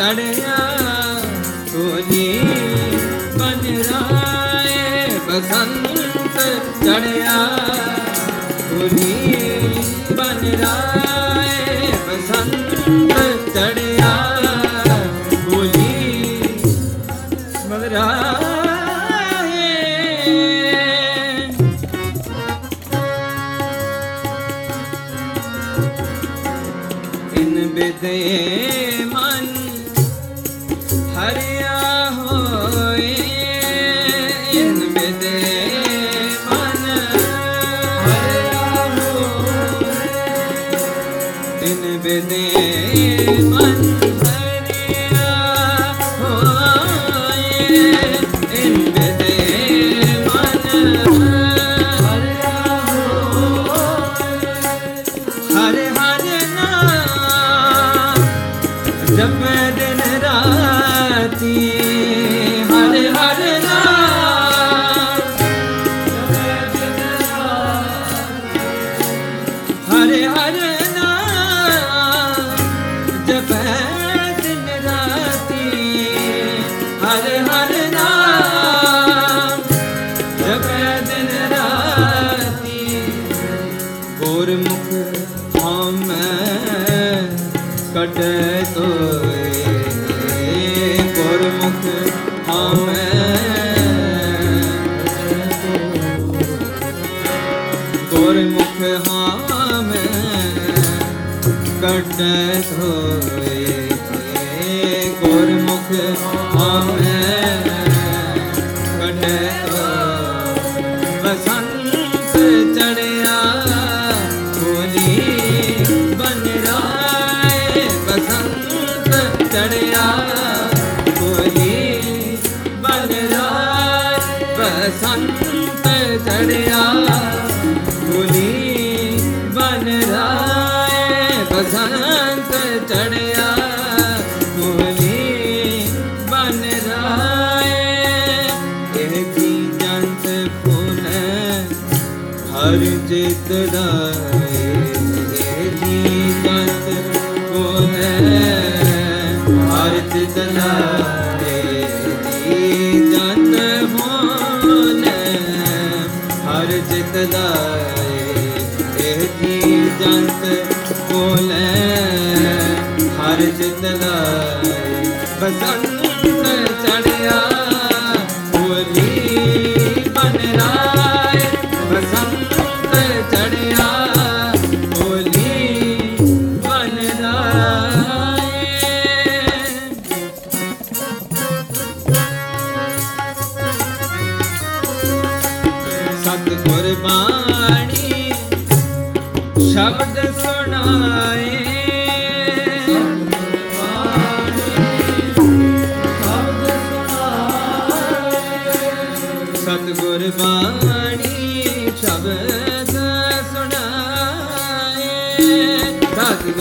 ਚੜਿਆ ਬਸੰਤ ਚੜਿਆ। ਹੋਜੀ ਬਨਰਾਏ ਚੜਿਆ। ਗੁਰਮੁਖ ਹਾਂ ਮੈਂ ਕੱਟੈ ਧੋਏ ਗੁਰਮੁਖ ਹਾਂ ਮੈਂ ਕੱਟੈ ਬੋਲੇ ਹਰ ਚਿਤ ਬਸੰਤ ਚੜਿਆ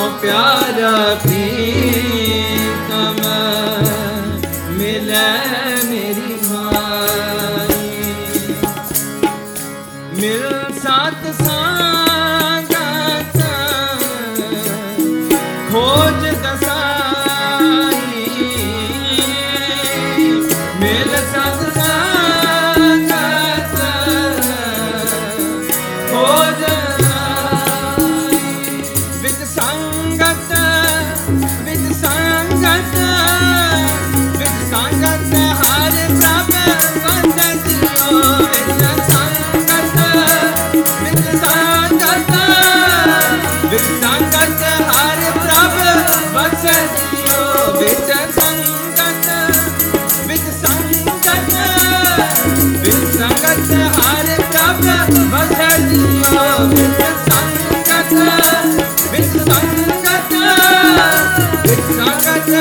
ਕਿਉਂ ਪਿਆਰਾ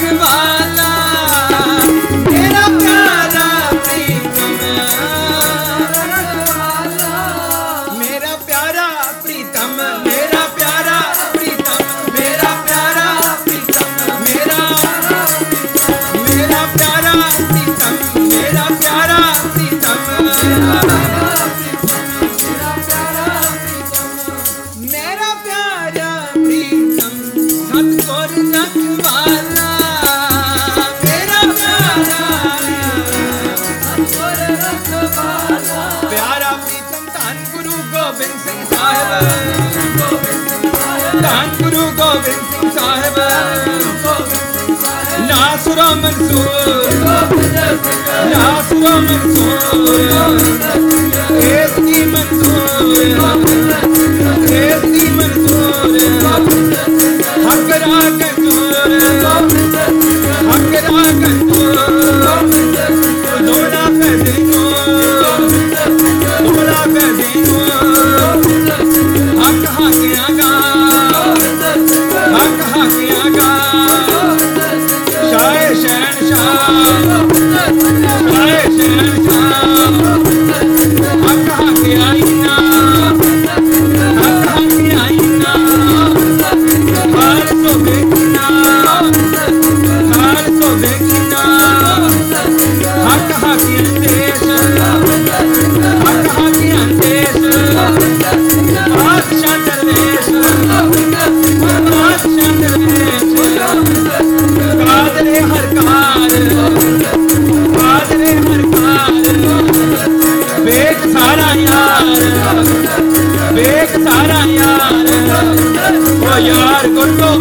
ਗੁਰ ਰਖਵਾਲਾ corto.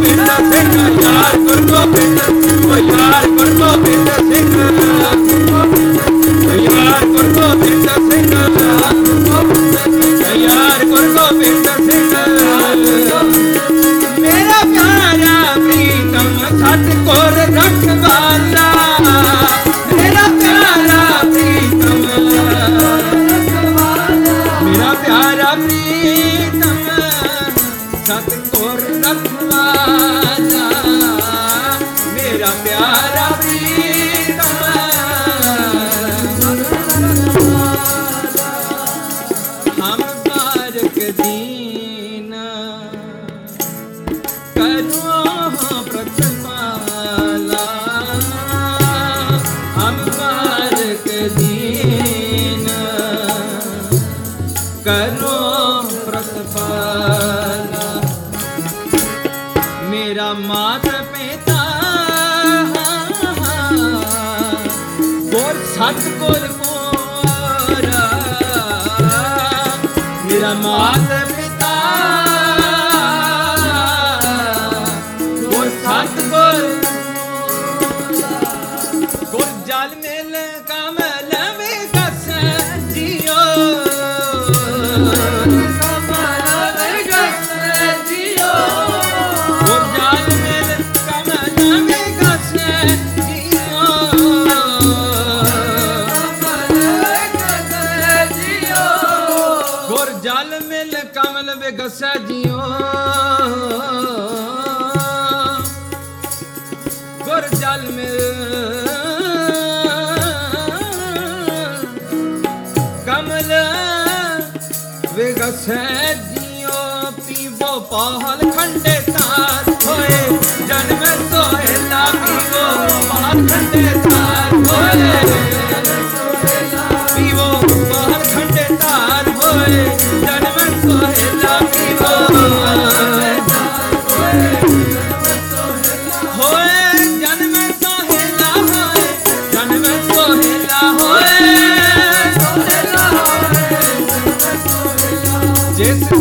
ਵਿਗਸੈ ਜੀਓ ਪੀਵੋ ਪਾਹਲ ਖੰਡੇ ਤਾਰ ਹੋਏ ਜਨ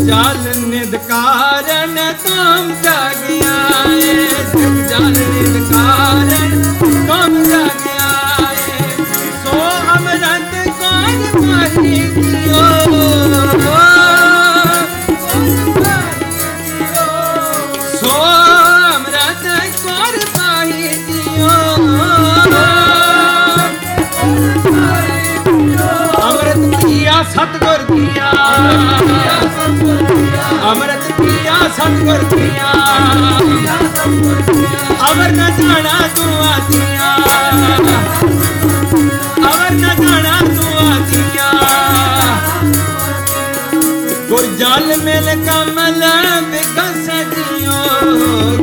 जान सब करतिया अवर न जाना तू आतिया अवर न जाना तू आतिया गुरजाल मेल कमल विकस दियो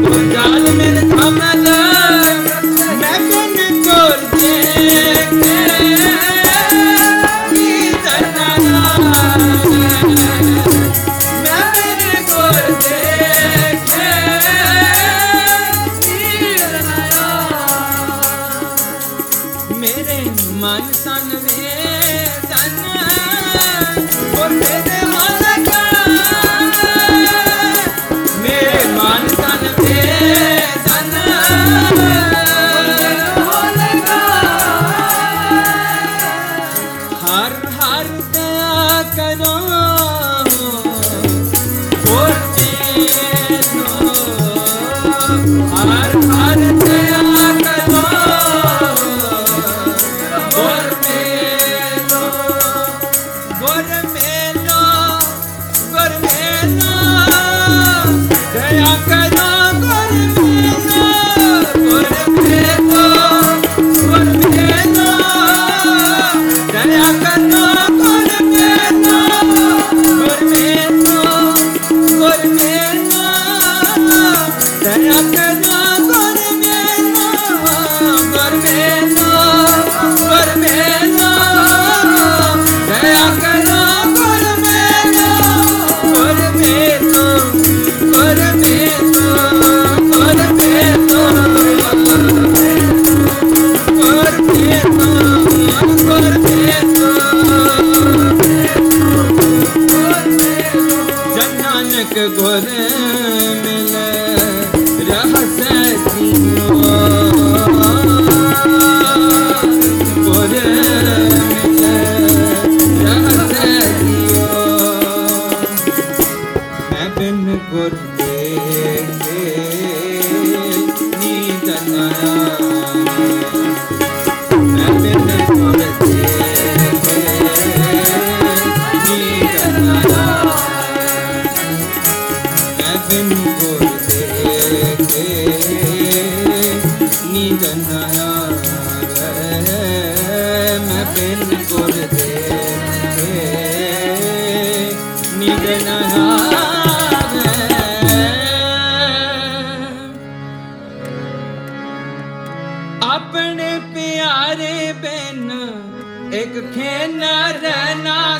गुरजाल मेल कमल ਆਪਣੇ ਪਿਆਰੇ ਬਿਨ ਇੱਕ ਖੇਨ ਰਹਿਣਾ ਨਾ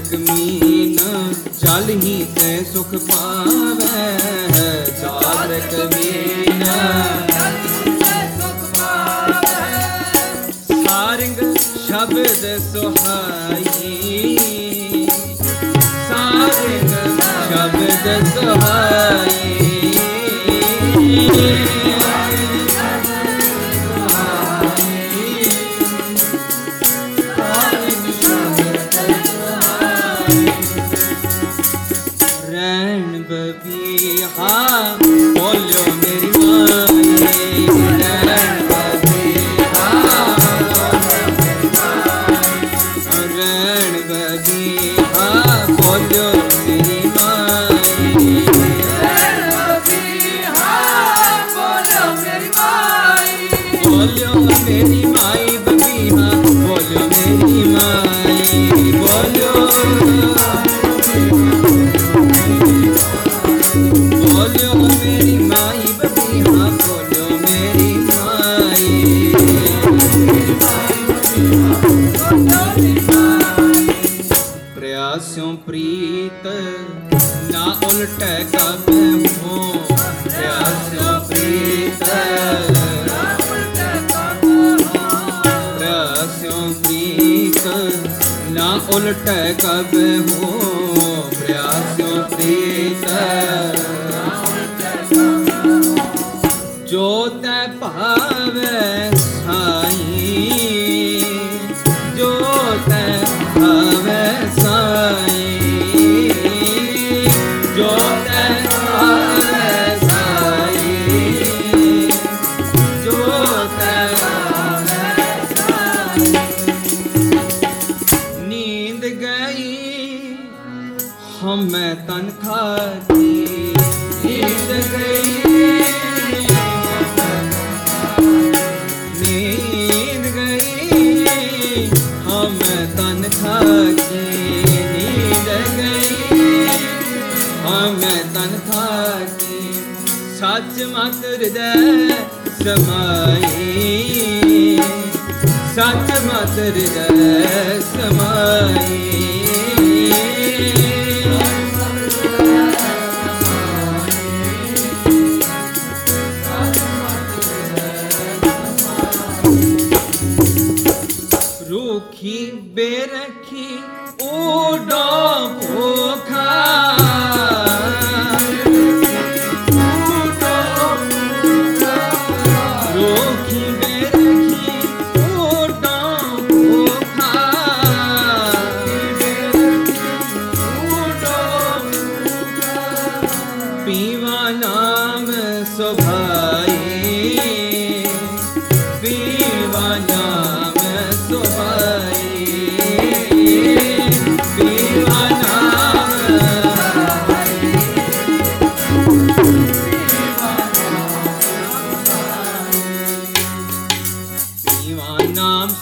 ਨਾਨਕ ਮੀਨ ਚਾਲਹੀ ਤੈ ਸੁਖ ਪਾਵੈ। ਚਾਰਕ ਮੀਨ ਸਾਰੰਗ ਸ਼ਬਦ ਸੁਹਾਈ। ਸਾਰੰਗ ਸ਼ਬਦ ਸੁਹਾਈ। ਉਲਟ ਕਬ ਹੋ ਪ੍ਰਿਆਸਿਓ ਪ੍ਰੀਤ ਜੋ ਤੈ ਭਾਵੇ ਅੰਦਰ ਸਮਾਈ।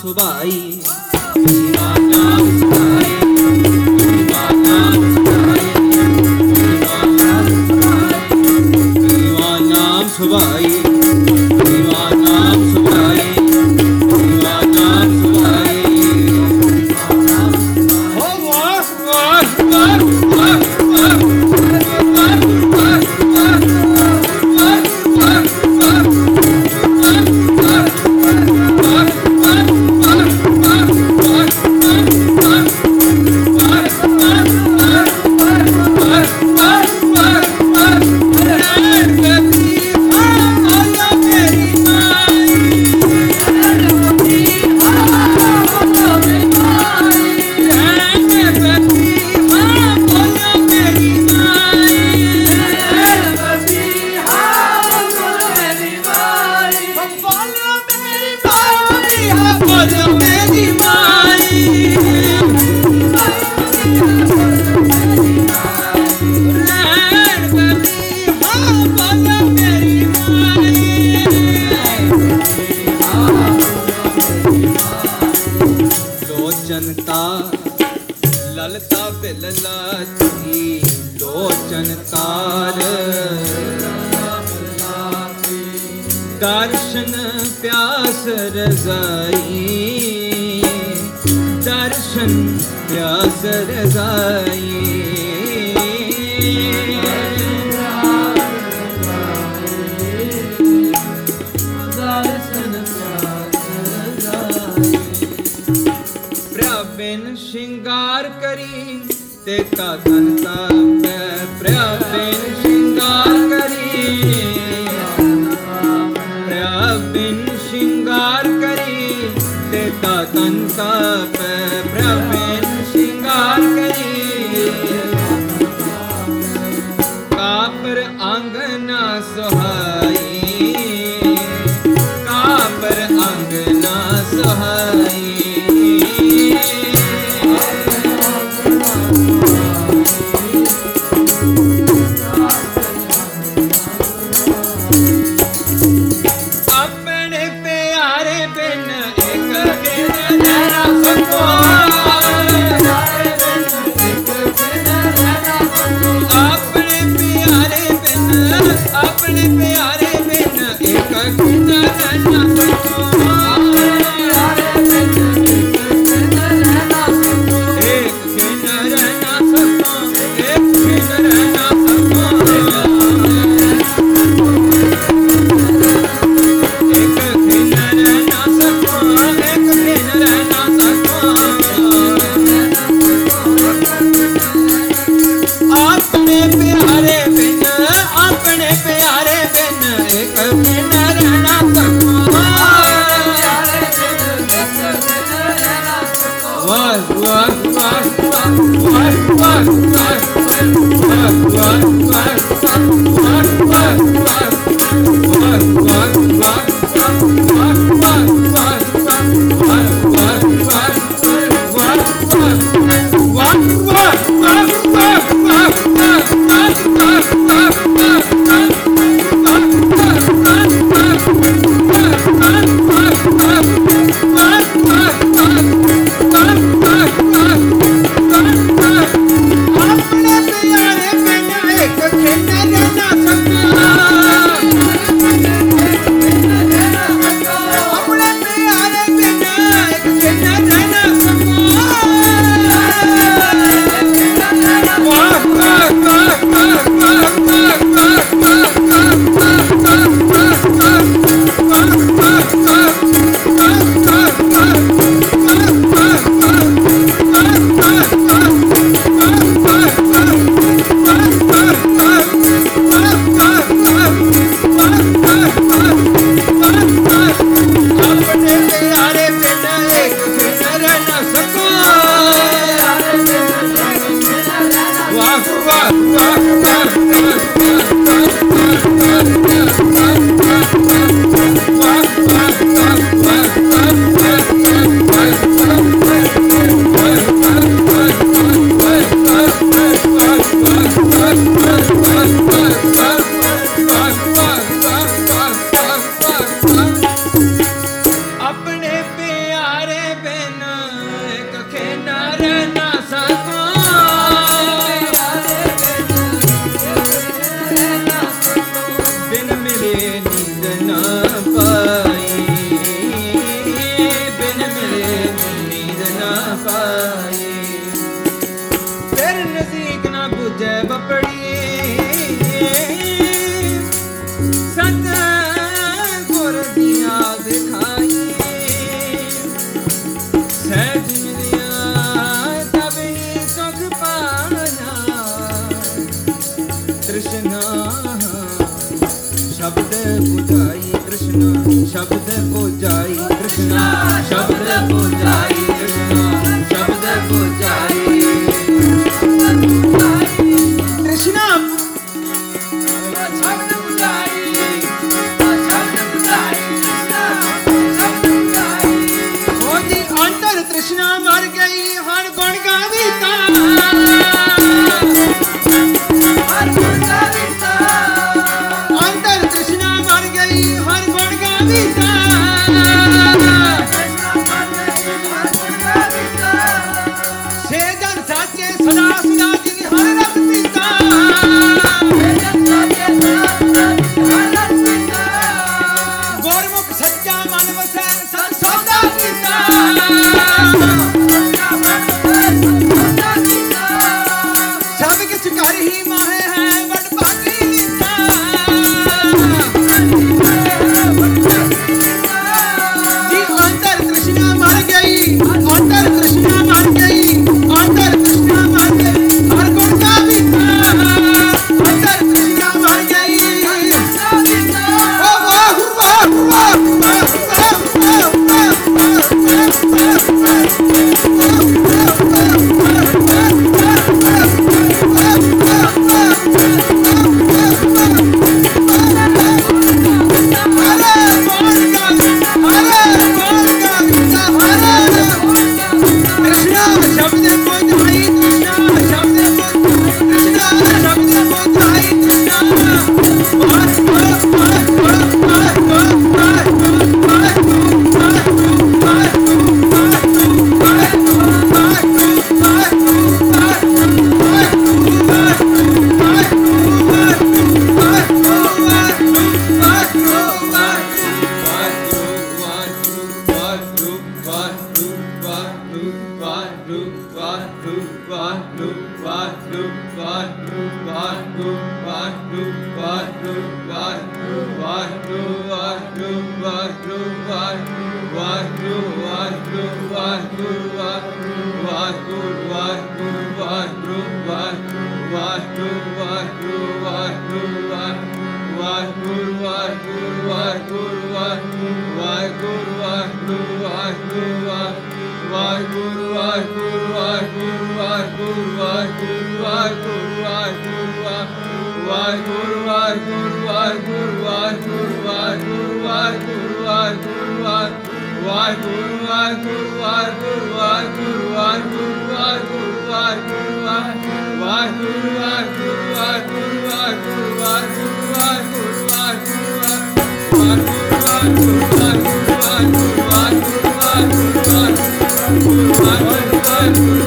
সুবাই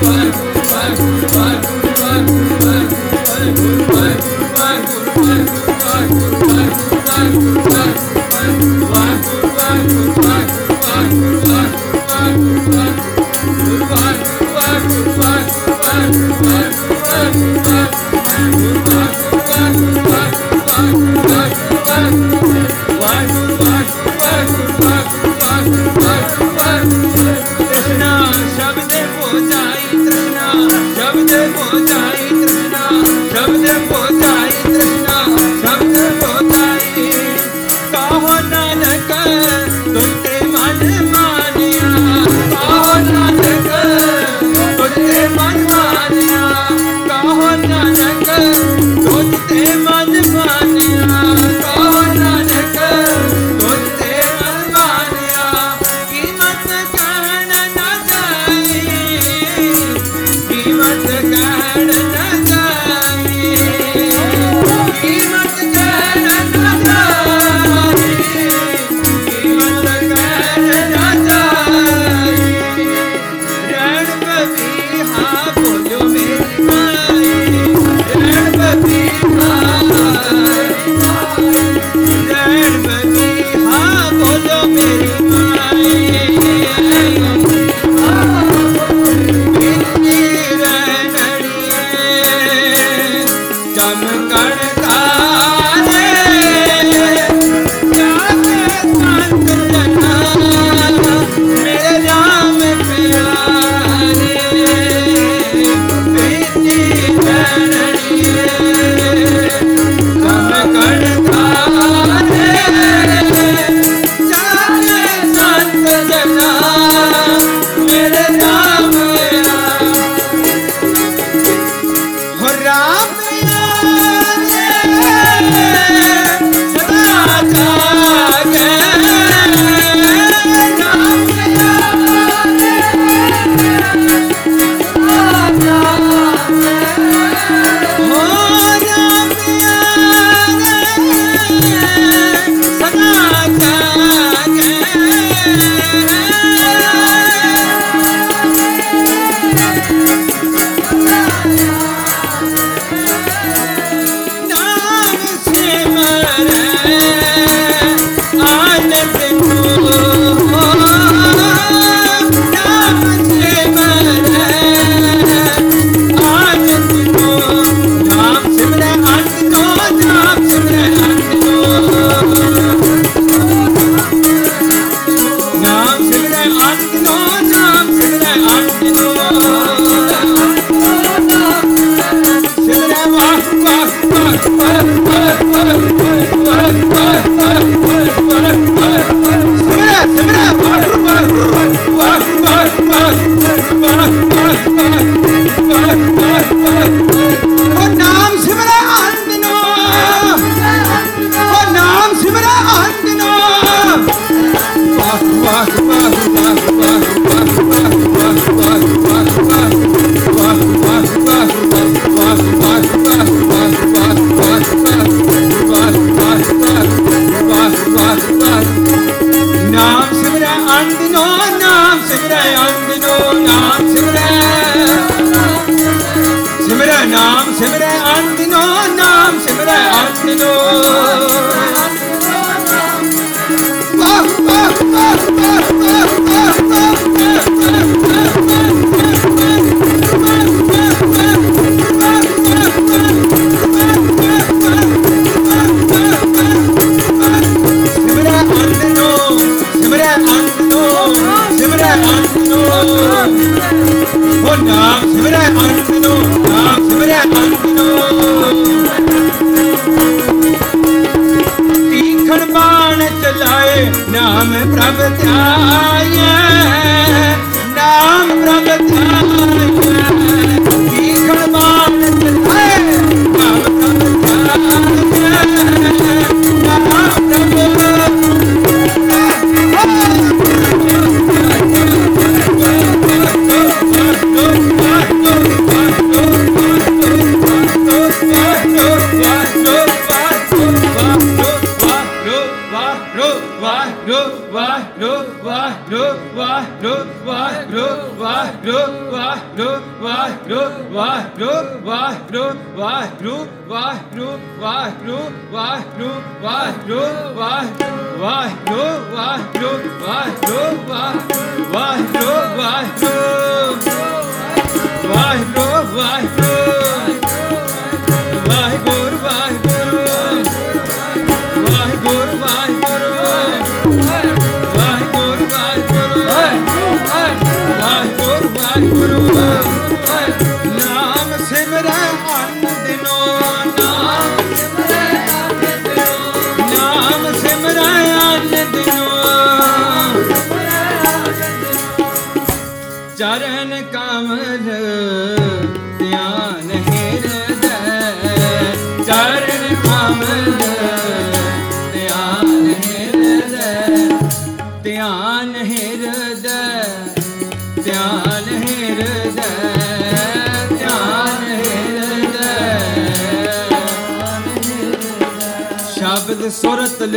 Bye.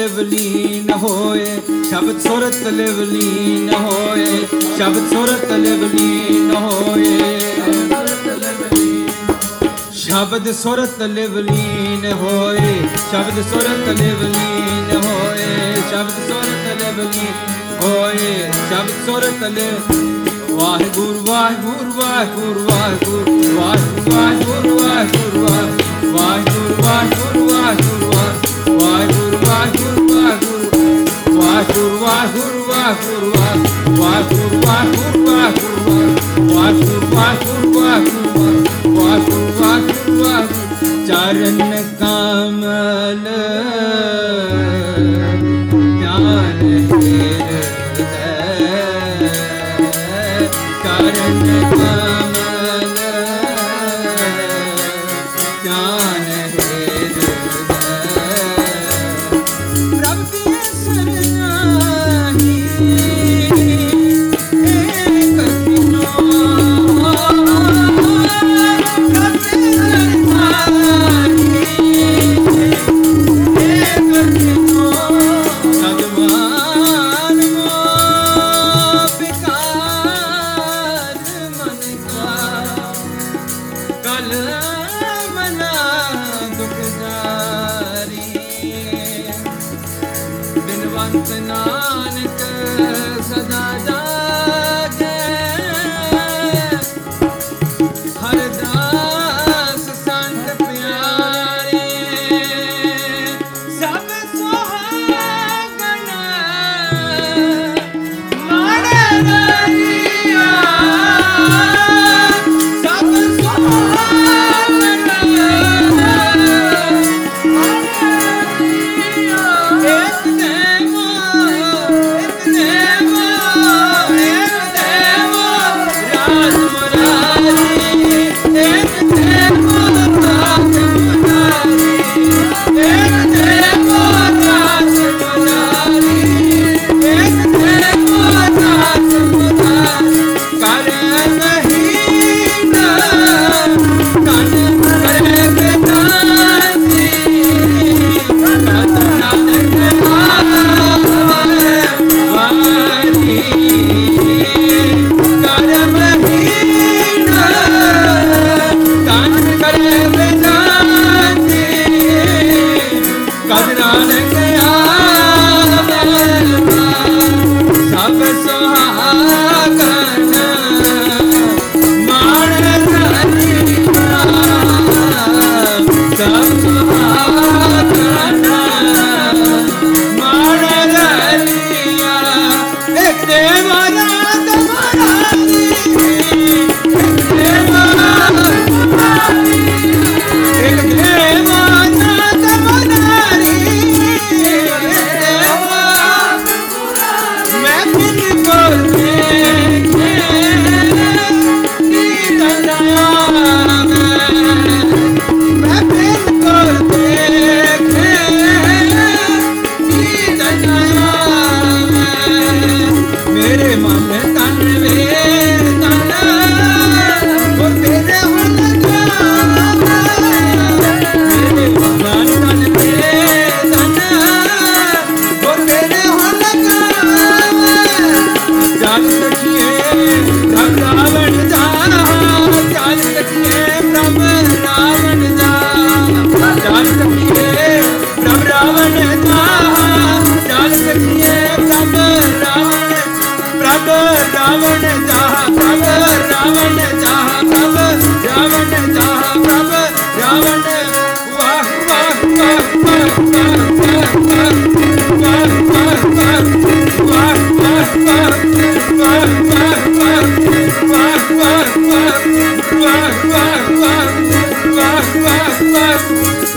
ਸੁਰਤ ਲੀਨ ਹੋਏ, ਸ਼ਬਦ ਸੁਰਤ ਲਿਵ ਲੀਨ ਹੋਏ, ਸ਼ਬਦ ਸੁਰਤ ਲਿਵ ਲੀਨ ਹੋਏ। ਸ਼ਬਦ ਸੁਰਤ ਲਿਵ ਲੀਨ ਹੋਏ, ਸ਼ਬਦ ਸੁਰਤ ਲਿਵ ਲੀਨ ਹੋਏ, ਸ਼ਬਦ ਸੁਰਤ ਲਿਵ ਲੀਨ ਹੋਏ, ਸ਼ਬਦ ਸੁਰਤ ਲਿਵ ਵਾਹਿਗੁਰੂ ਵਾਹਿਗੁਰੂ ਵਾਹਿਗੁਰੂ ਵਾਹਿਗੁਰੂ ਵਾਹਿਗੁਰੂ ਵਾਹਿਗੁਰੂ ਵਾਹਿਗੁਰੂ ਵਾਹਿਗੁਰੂ ਵਾਹਿਗੁਰੂ ਵਾਹਿਗੁਰੂ ਵਾਹਿਗੁਰੂ ਵਾਹਿਗੁਰੂ ਵਾਹਿਗੁਰੂ ਵਾਹਿਗੁਰੂ ਵਾਹਿਗੁਰੂ ਵਾਹਿਗੁਰੂ ਵਾਹਿਗੁਰੂ ਵਾਹਿਗੁਰੂ ਵਾਹਿਗੁਰੂ ਚਰਨ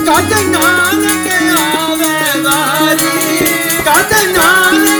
ਕਾਟੇ ਨਾਲ ਤੇ ਆਵੇ ਵਾਰੀ ਕਾਟੇ ਨਾਲ